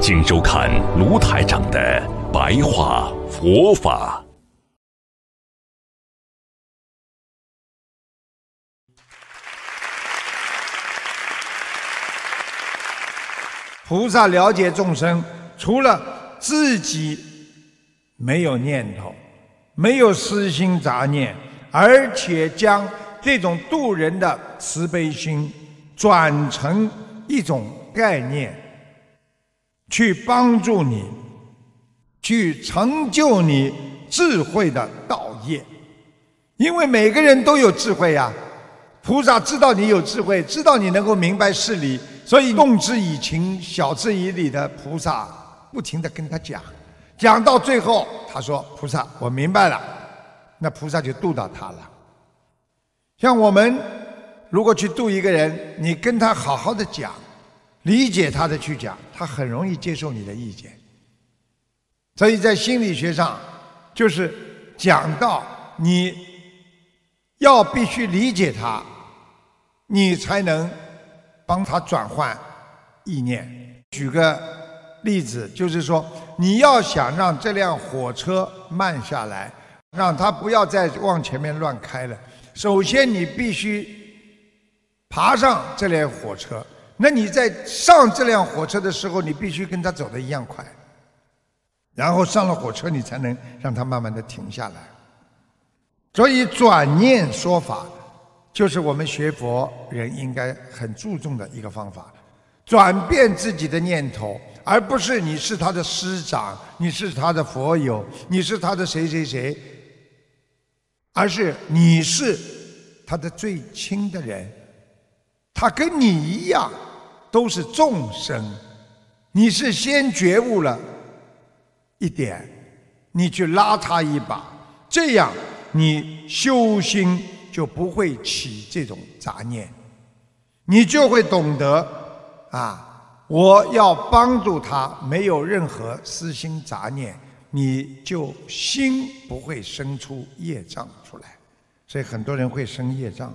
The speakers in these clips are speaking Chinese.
请收看卢台长的白话佛法。菩萨了解众生，除了自己没有念头，没有私心杂念，而且将这种度人的慈悲心转成一种概念。去帮助你，去成就你智慧的道业，因为每个人都有智慧呀。菩萨知道你有智慧，知道你能够明白事理，所以动之以情，晓之以理的菩萨不停的跟他讲，讲到最后，他说：“菩萨，我明白了。”那菩萨就度到他了。像我们如果去度一个人，你跟他好好的讲。理解他的去讲，他很容易接受你的意见。所以在心理学上，就是讲到你要必须理解他，你才能帮他转换意念。举个例子，就是说你要想让这辆火车慢下来，让他不要再往前面乱开了，首先你必须爬上这辆火车。那你在上这辆火车的时候，你必须跟他走的一样快，然后上了火车，你才能让他慢慢的停下来。所以转念说法，就是我们学佛人应该很注重的一个方法，转变自己的念头，而不是你是他的师长，你是他的佛友，你是他的谁谁谁，而是你是他的最亲的人，他跟你一样。都是众生，你是先觉悟了一点，你去拉他一把，这样你修心就不会起这种杂念，你就会懂得啊，我要帮助他，没有任何私心杂念，你就心不会生出业障出来，所以很多人会生业障。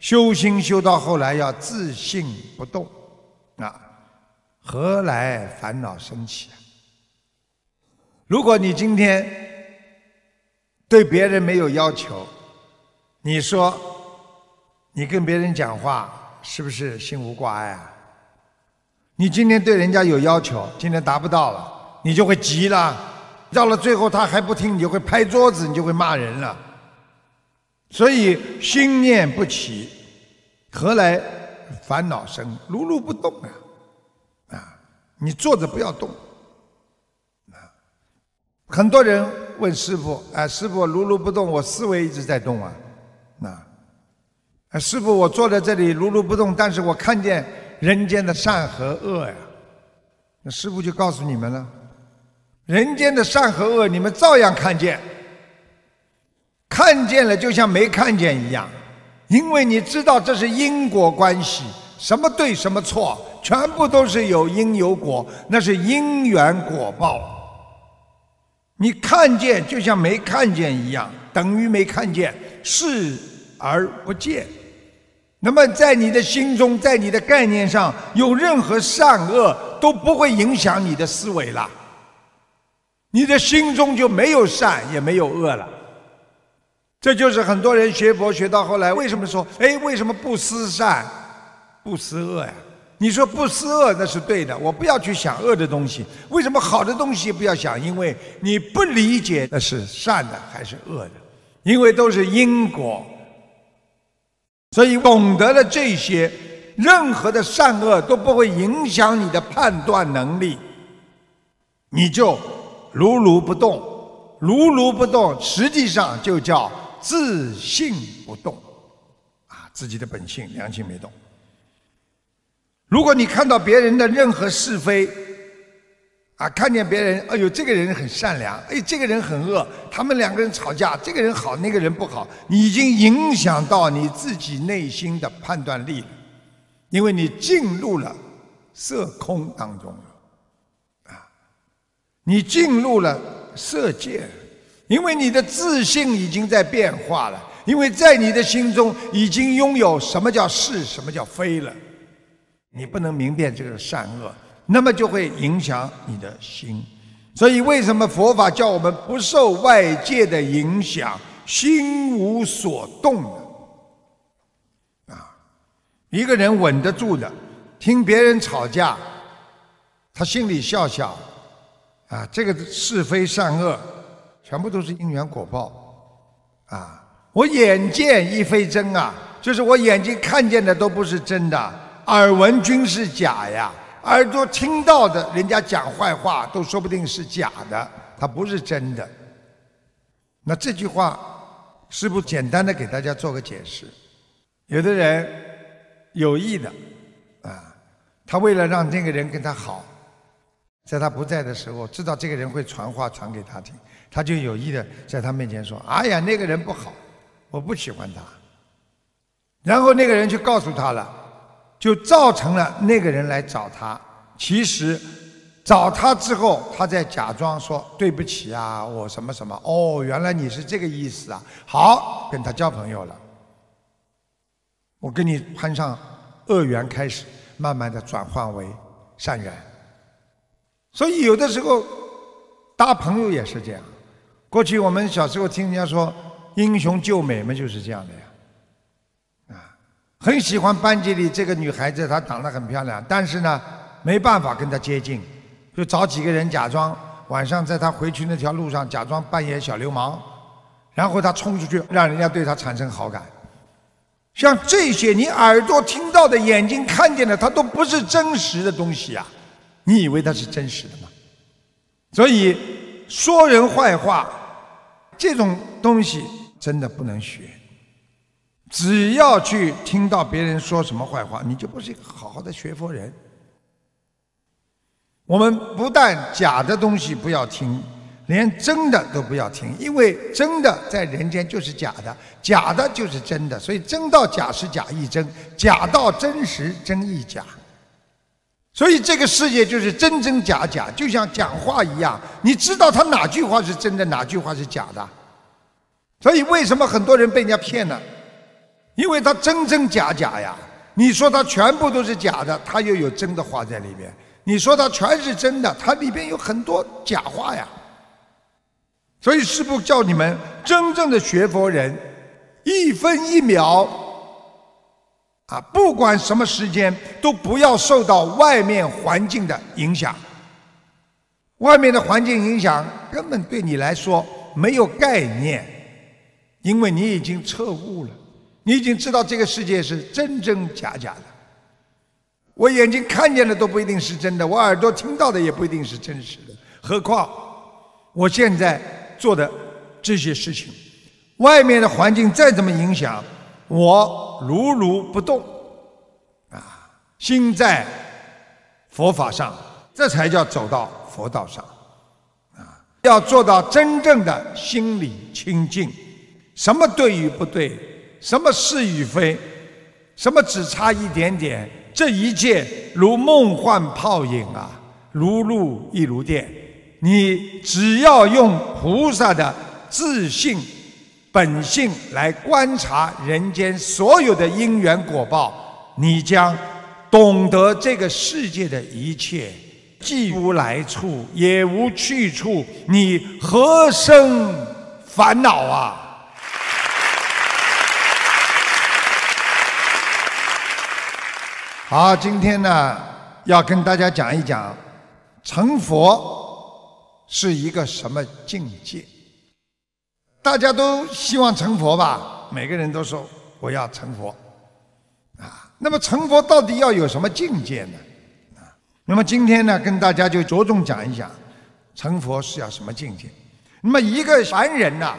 修心修到后来要自信不动。啊，何来烦恼升起啊？如果你今天对别人没有要求，你说你跟别人讲话是不是心无挂碍啊？你今天对人家有要求，今天达不到了，你就会急了，到了最后他还不听，你就会拍桌子，你就会骂人了。所以心念不起，何来？烦恼生，如如不动啊！啊，你坐着不要动。啊，很多人问师傅：“啊，师傅，如如不动，我思维一直在动啊。”那，啊，师傅，我坐在这里如如不动，但是我看见人间的善和恶呀。那师傅就告诉你们了：人间的善和恶，你们照样看见，看见了就像没看见一样。因为你知道这是因果关系，什么对什么错，全部都是有因有果，那是因缘果报。你看见就像没看见一样，等于没看见，视而不见。那么在你的心中，在你的概念上，有任何善恶都不会影响你的思维了。你的心中就没有善，也没有恶了。这就是很多人学佛学到后来，为什么说哎，为什么不思善，不思恶呀？你说不思恶那是对的，我不要去想恶的东西。为什么好的东西不要想？因为你不理解那是善的还是恶的，因为都是因果。所以懂得了这些，任何的善恶都不会影响你的判断能力，你就如如不动，如如不动，实际上就叫。自信不动，啊，自己的本性良心没动。如果你看到别人的任何是非，啊，看见别人，哎呦，这个人很善良，哎，这个人很恶，他们两个人吵架，这个人好，那个人不好，你已经影响到你自己内心的判断力了，因为你进入了色空当中了，啊，你进入了色界，因为你的自信已经在变化了，因为在你的心中已经拥有什么叫是，什么叫非了，你不能明辨这个善恶。那么就会影响你的心，所以为什么佛法叫我们不受外界的影响，心无所动呢？啊，一个人稳得住的，听别人吵架，他心里笑笑，啊，这个是非善恶，全部都是因缘果报，啊，我眼见亦非真啊，就是我眼睛看见的都不是真的，耳闻均是假呀。耳朵听到的，人家讲坏话，都说不定是假的，它不是真的。那这句话，是不简单的给大家做个解释。有的人有意的，啊，他为了让那个人跟他好，在他不在的时候，知道这个人会传话传给他听，他就有意的在他面前说：“哎呀，那个人不好，我不喜欢他。”然后那个人就告诉他了。就造成了那个人来找他，其实找他之后，他在假装说对不起啊，我什么什么哦，原来你是这个意思啊，好跟他交朋友了，我跟你攀上恶缘，开始慢慢的转换为善缘，所以有的时候搭朋友也是这样，过去我们小时候听人家说英雄救美嘛，就是这样的呀。啊很喜欢班级里这个女孩子，她长得很漂亮，但是呢，没办法跟她接近，就找几个人假装晚上在她回去那条路上假装扮演小流氓，然后她冲出去，让人家对她产生好感。像这些，你耳朵听到的、眼睛看见的，它都不是真实的东西啊！你以为它是真实的吗？所以说人坏话这种东西真的不能学。只要去听到别人说什么坏话，你就不是一个好好的学佛人。我们不但假的东西不要听，连真的都不要听，因为真的在人间就是假的，假的就是真的，所以真到假时假亦真，假到真实真亦假。所以这个世界就是真真假假，就像讲话一样，你知道他哪句话是真的，哪句话是假的。所以为什么很多人被人家骗了？因为他真真假假呀，你说他全部都是假的，他又有真的话在里面；你说他全是真的，他里边有很多假话呀。所以师父叫你们真正的学佛人，一分一秒啊，不管什么时间，都不要受到外面环境的影响。外面的环境影响根本对你来说没有概念，因为你已经彻悟了。你已经知道这个世界是真真假假的，我眼睛看见的都不一定是真的，我耳朵听到的也不一定是真实的。何况我现在做的这些事情，外面的环境再怎么影响，我如如不动，啊，心在佛法上，这才叫走到佛道上，啊，要做到真正的心理清净，什么对与不对？什么是与非？什么只差一点点？这一切如梦幻泡影啊，如露亦如电。你只要用菩萨的自信、本性来观察人间所有的因缘果报，你将懂得这个世界的一切，既无来处，也无去处，你何生烦恼啊？好，今天呢要跟大家讲一讲成佛是一个什么境界。大家都希望成佛吧？每个人都说我要成佛啊。那么成佛到底要有什么境界呢？啊，那么今天呢跟大家就着重讲一讲成佛是要什么境界。那么一个凡人呐，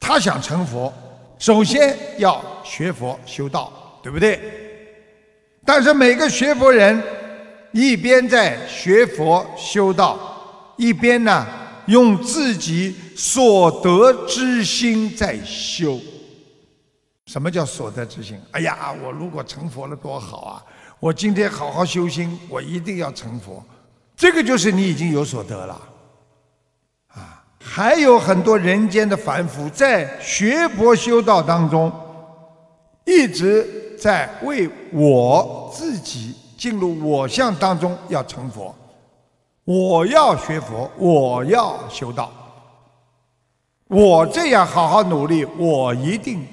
他想成佛，首先要学佛修道，对不对？但是每个学佛人，一边在学佛修道，一边呢用自己所得之心在修。什么叫所得之心？哎呀，我如果成佛了多好啊！我今天好好修心，我一定要成佛。这个就是你已经有所得了。啊，还有很多人间的凡夫在学佛修道当中，一直在为我自己进入我相当中要成佛，我要学佛，我要修道，我这样好好努力，我一定。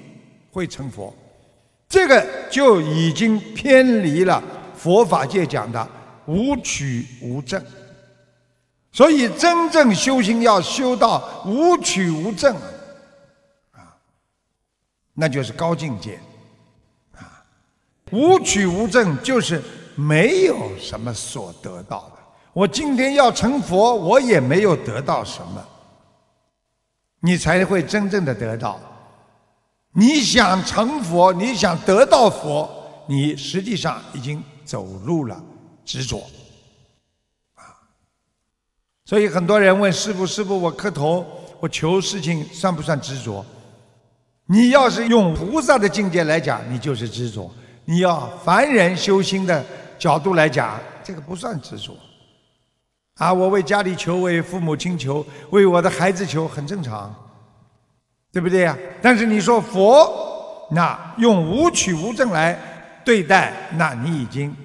会成佛，这个就已经偏离了佛法界讲的无取无证。所以真正修行要修到无取无证啊，那就是高境界啊。无取无证就是没有什么所得到的。我今天要成佛，我也没有得到什么，你才会真正的得到。你想成佛，你想得到佛，你实际上已经走入了执着，啊！所以很多人问师傅：“师傅，我磕头，我求事情，算不算执着？”你要是用菩萨的境界来讲，你就是执着；你要凡人修心的角度来讲，这个不算执着。啊，我为家里求，为父母亲求，为我的孩子求，很正常。对不对呀？但是你说佛，那用无取无证来对待，那你已经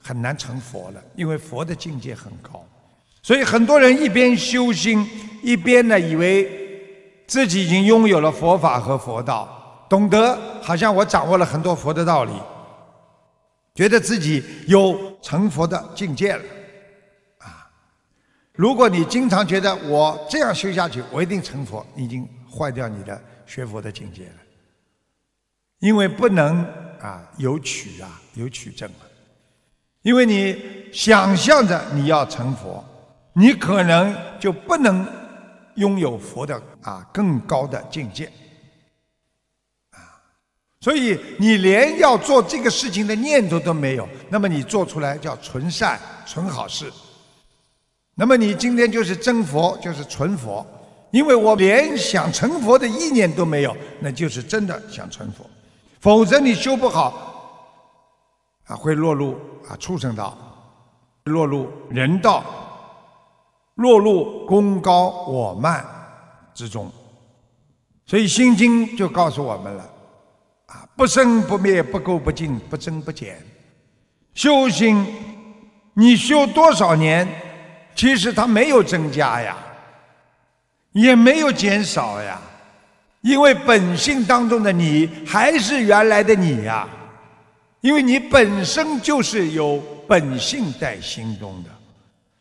很难成佛了，因为佛的境界很高。所以很多人一边修心，一边呢以为自己已经拥有了佛法和佛道，懂得好像我掌握了很多佛的道理，觉得自己有成佛的境界了。如果你经常觉得我这样修下去，我一定成佛，已经。坏掉你的学佛的境界了，因为不能啊有取啊有取证啊，因为你想象着你要成佛，你可能就不能拥有佛的啊更高的境界。啊，所以你连要做这个事情的念头都没有，那么你做出来叫纯善纯好事，那么你今天就是真佛，就是纯佛。因为我连想成佛的意念都没有，那就是真的想成佛，否则你修不好，啊，会落入啊畜生道，落入人道，落入功高我慢之中。所以《心经》就告诉我们了，啊，不生不灭，不垢不净，不增不减。修行，你修多少年，其实它没有增加呀。也没有减少呀，因为本性当中的你还是原来的你呀，因为你本身就是有本性在心中的，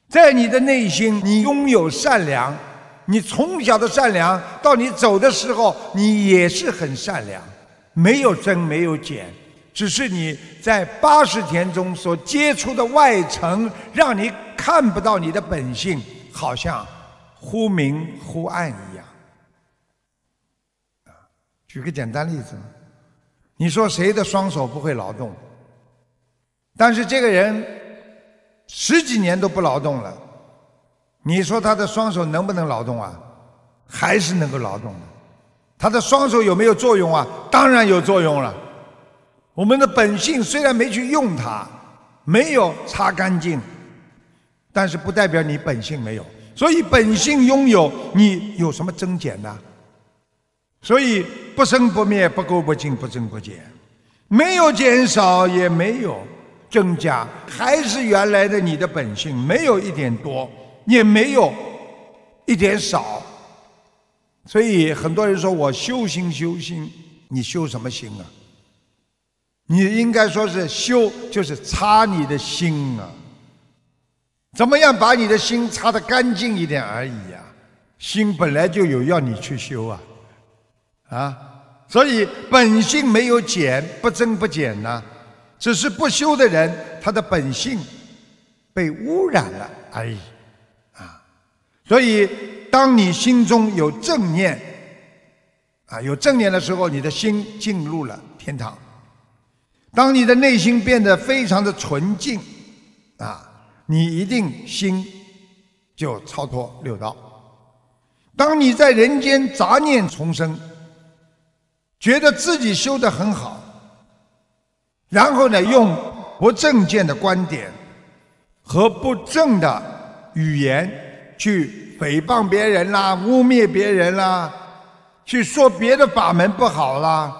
在你的内心，你拥有善良，你从小的善良到你走的时候，你也是很善良，没有增没有减，只是你在八十天中所接触的外层，让你看不到你的本性，好像。忽明忽暗一样，举个简单例子，你说谁的双手不会劳动？但是这个人十几年都不劳动了，你说他的双手能不能劳动啊？还是能够劳动的。他的双手有没有作用啊？当然有作用了。我们的本性虽然没去用它，没有擦干净，但是不代表你本性没有。所以本性拥有，你有什么增减呢？所以不生不灭，不垢不净，不增不减，没有减少，也没有增加，还是原来的你的本性，没有一点多，也没有一点少。所以很多人说我修心修心，你修什么心啊？你应该说是修，就是擦你的心啊。怎么样把你的心擦得干净一点而已呀？心本来就有要你去修啊，啊，所以本性没有减，不增不减呢，只是不修的人，他的本性被污染了而已，啊，所以当你心中有正念，啊，有正念的时候，你的心进入了天堂；当你的内心变得非常的纯净，啊。你一定心就超脱六道。当你在人间杂念丛生，觉得自己修得很好，然后呢，用不正见的观点和不正的语言去诽谤别人啦、污蔑别人啦，去说别的法门不好啦，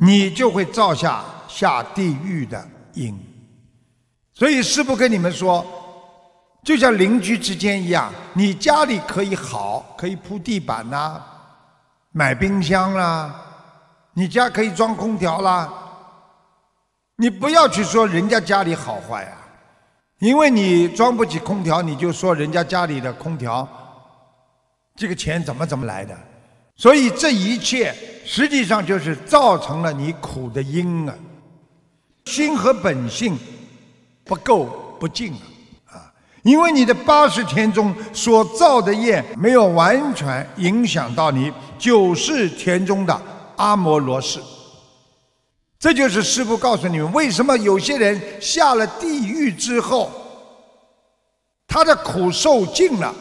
你就会造下下地狱的因。所以师父跟你们说，就像邻居之间一样，你家里可以好，可以铺地板呐，买冰箱啦，你家可以装空调啦，你不要去说人家家里好坏啊，因为你装不起空调，你就说人家家里的空调，这个钱怎么怎么来的？所以这一切实际上就是造成了你苦的因啊，心和本性。不够不净啊！啊，因为你的八十天中所造的业没有完全影响到你九世田中的阿摩罗氏，这就是师父告诉你们，为什么有些人下了地狱之后，他的苦受尽了，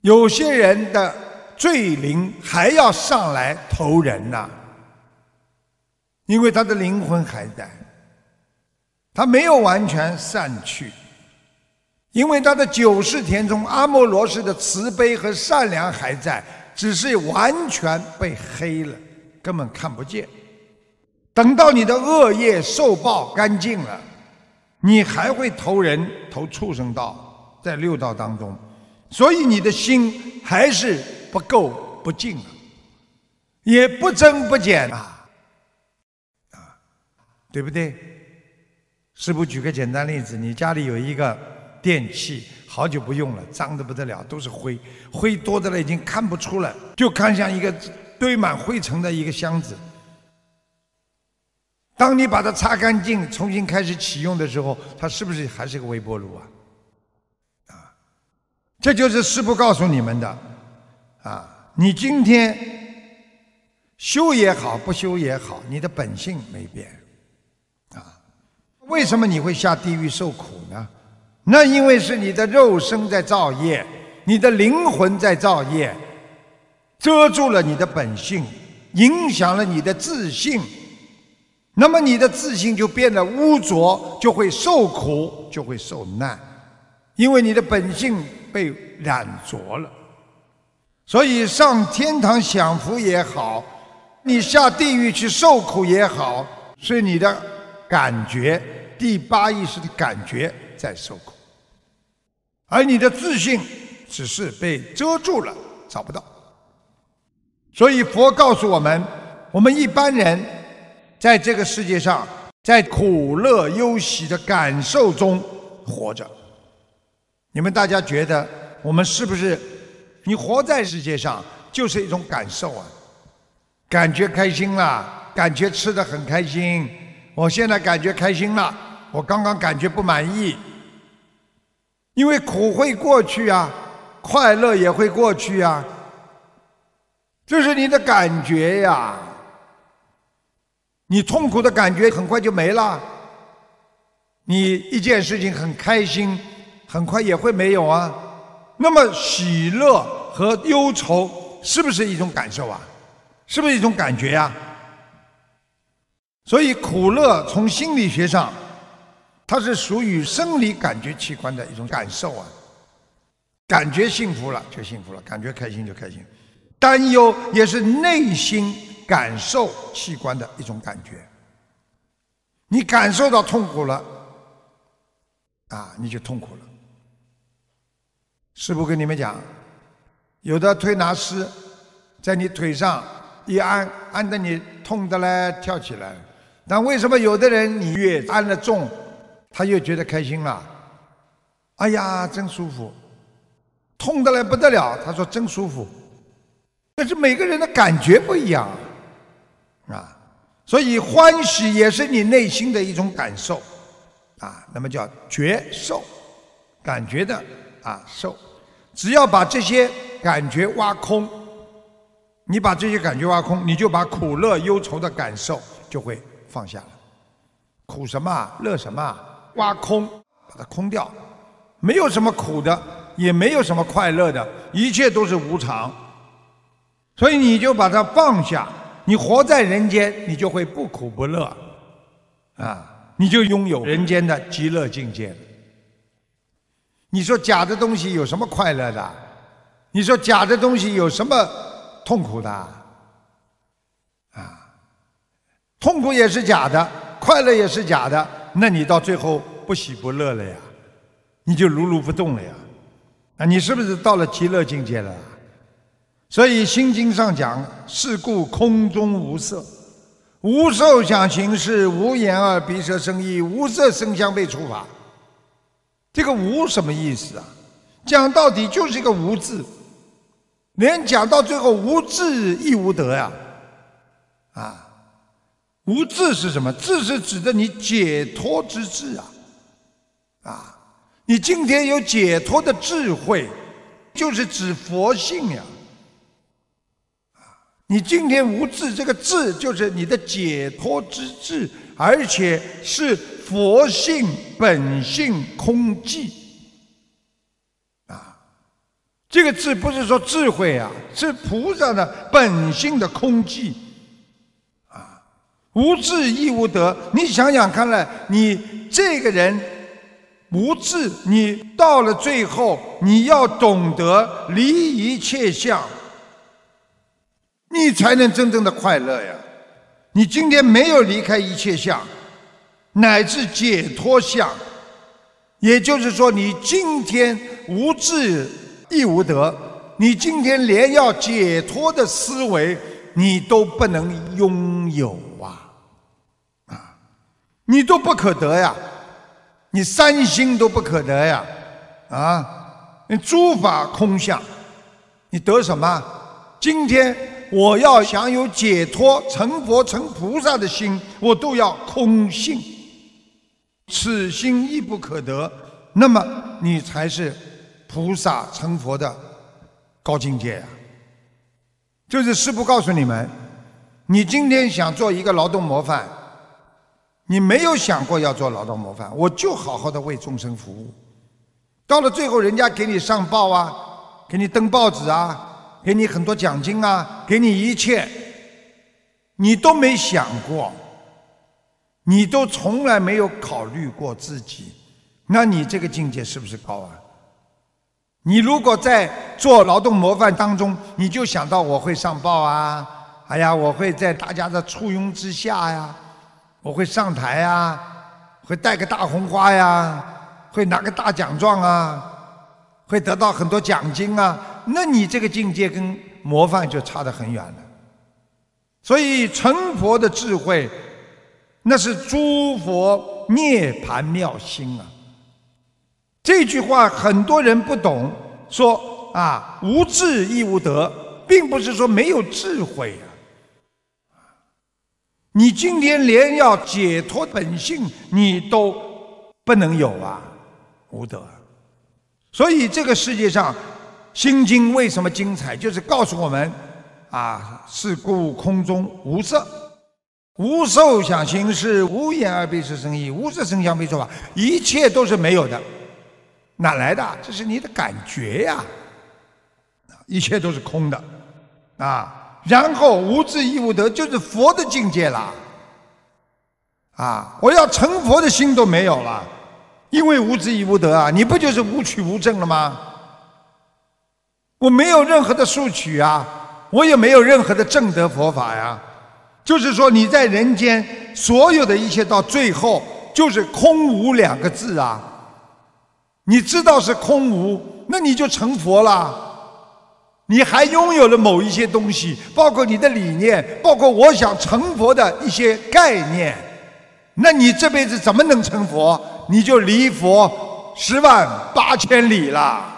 有些人的罪灵还要上来投人呢，因为他的灵魂还在。他没有完全散去，因为他的九世田中阿摩罗氏的慈悲和善良还在，只是完全被黑了，根本看不见。等到你的恶业受报干净了，你还会投人投畜生道，在六道当中，所以你的心还是不够不净啊，也不增不减啊，啊，对不对？师傅举个简单例子，你家里有一个电器，好久不用了，脏得不得了，都是灰，灰多的了，已经看不出了，就看像一个堆满灰尘的一个箱子。当你把它擦干净，重新开始启用的时候，它是不是还是个微波炉啊？啊，这就是师傅告诉你们的，啊，你今天修也好，不修也好，你的本性没变。为什么你会下地狱受苦呢？那因为是你的肉身在造业，你的灵魂在造业，遮住了你的本性，影响了你的自信。那么你的自信就变得污浊，就会受苦，就会受难，因为你的本性被染浊了。所以上天堂享福也好，你下地狱去受苦也好，是你的。感觉第八意识的感觉在受苦，而你的自信只是被遮住了，找不到。所以佛告诉我们，我们一般人在这个世界上，在苦乐忧喜的感受中活着。你们大家觉得，我们是不是？你活在世界上就是一种感受啊，感觉开心了，感觉吃的很开心。我现在感觉开心了，我刚刚感觉不满意，因为苦会过去啊，快乐也会过去啊，这是你的感觉呀。你痛苦的感觉很快就没了，你一件事情很开心，很快也会没有啊。那么喜乐和忧愁是不是一种感受啊？是不是一种感觉呀？所以苦乐从心理学上，它是属于生理感觉器官的一种感受啊。感觉幸福了就幸福了，感觉开心就开心。担忧也是内心感受器官的一种感觉。你感受到痛苦了，啊，你就痛苦了。师傅跟你们讲，有的推拿师在你腿上一按，按得你痛的嘞，跳起来。但为什么有的人你越按的重，他越觉得开心了？哎呀，真舒服！痛的来不得了，他说真舒服。但是每个人的感觉不一样啊，所以欢喜也是你内心的一种感受啊。那么叫觉受，感觉的啊受。只要把这些感觉挖空，你把这些感觉挖空，你就把苦乐忧愁的感受就会。放下了，苦什么？乐什么？挖空，把它空掉，没有什么苦的，也没有什么快乐的，一切都是无常。所以你就把它放下，你活在人间，你就会不苦不乐，啊，你就拥有人间的极乐境界。你说假的东西有什么快乐的？你说假的东西有什么痛苦的？啊，痛苦也是假的，快乐也是假的，那你到最后不喜不乐了呀？你就如如不动了呀？啊，你是不是到了极乐境界了？所以《心经》上讲：“是故空中无色，无受想行识，无眼耳鼻舌身意，无色声香味触法。”这个“无”什么意思啊？讲到底就是一个“无”字，连讲到最后“无智亦无得”呀！啊，“无智”是什么？“智”是指的你解脱之智啊！啊，你今天有解脱的智慧，就是指佛性呀！你今天无智，这个智就是你的解脱之智，而且是佛性本性空寂啊！这个智不是说智慧啊，是菩萨的本性的空寂！无智亦无得，你想想看了，你这个人无智，你到了最后，你要懂得离一切相。你才能真正的快乐呀！你今天没有离开一切相，乃至解脱相，也就是说，你今天无智亦无得，你今天连要解脱的思维你都不能拥有！你都不可得呀！你三心都不可得呀！啊，你诸法空相，你得什么？今天。我要享有解脱、成佛、成菩萨的心，我都要空性。此心亦不可得，那么你才是菩萨成佛的高境界呀。就是师父告诉你们，你今天想做一个劳动模范，你没有想过要做劳动模范，我就好好的为众生服务。到了最后，人家给你上报啊，给你登报纸啊。给你很多奖金啊，给你一切，你都没想过，你都从来没有考虑过自己，那你这个境界是不是高啊？你如果在做劳动模范当中，你就想到我会上报啊，哎呀，我会在大家的簇拥之下呀，我会上台呀，会带个大红花呀，会拿个大奖状啊，会得到很多奖金啊。那你这个境界跟模范就差得很远了，所以成佛的智慧，那是诸佛涅盘妙心啊。这句话很多人不懂，说啊无智亦无得，并不是说没有智慧啊。你今天连要解脱本性你都不能有啊，无德。所以这个世界上。心经为什么精彩？就是告诉我们，啊，是故空中无色，无受想行识，无眼耳鼻舌身意，无色声香味触法，一切都是没有的，哪来的？这是你的感觉呀，一切都是空的，啊，然后无智亦无得，就是佛的境界了，啊，我要成佛的心都没有了，因为无智亦无得啊，你不就是无取无证了吗？我没有任何的术取啊，我也没有任何的正德佛法呀。就是说，你在人间所有的一切，到最后就是空无两个字啊。你知道是空无，那你就成佛了。你还拥有了某一些东西，包括你的理念，包括我想成佛的一些概念。那你这辈子怎么能成佛？你就离佛十万八千里了。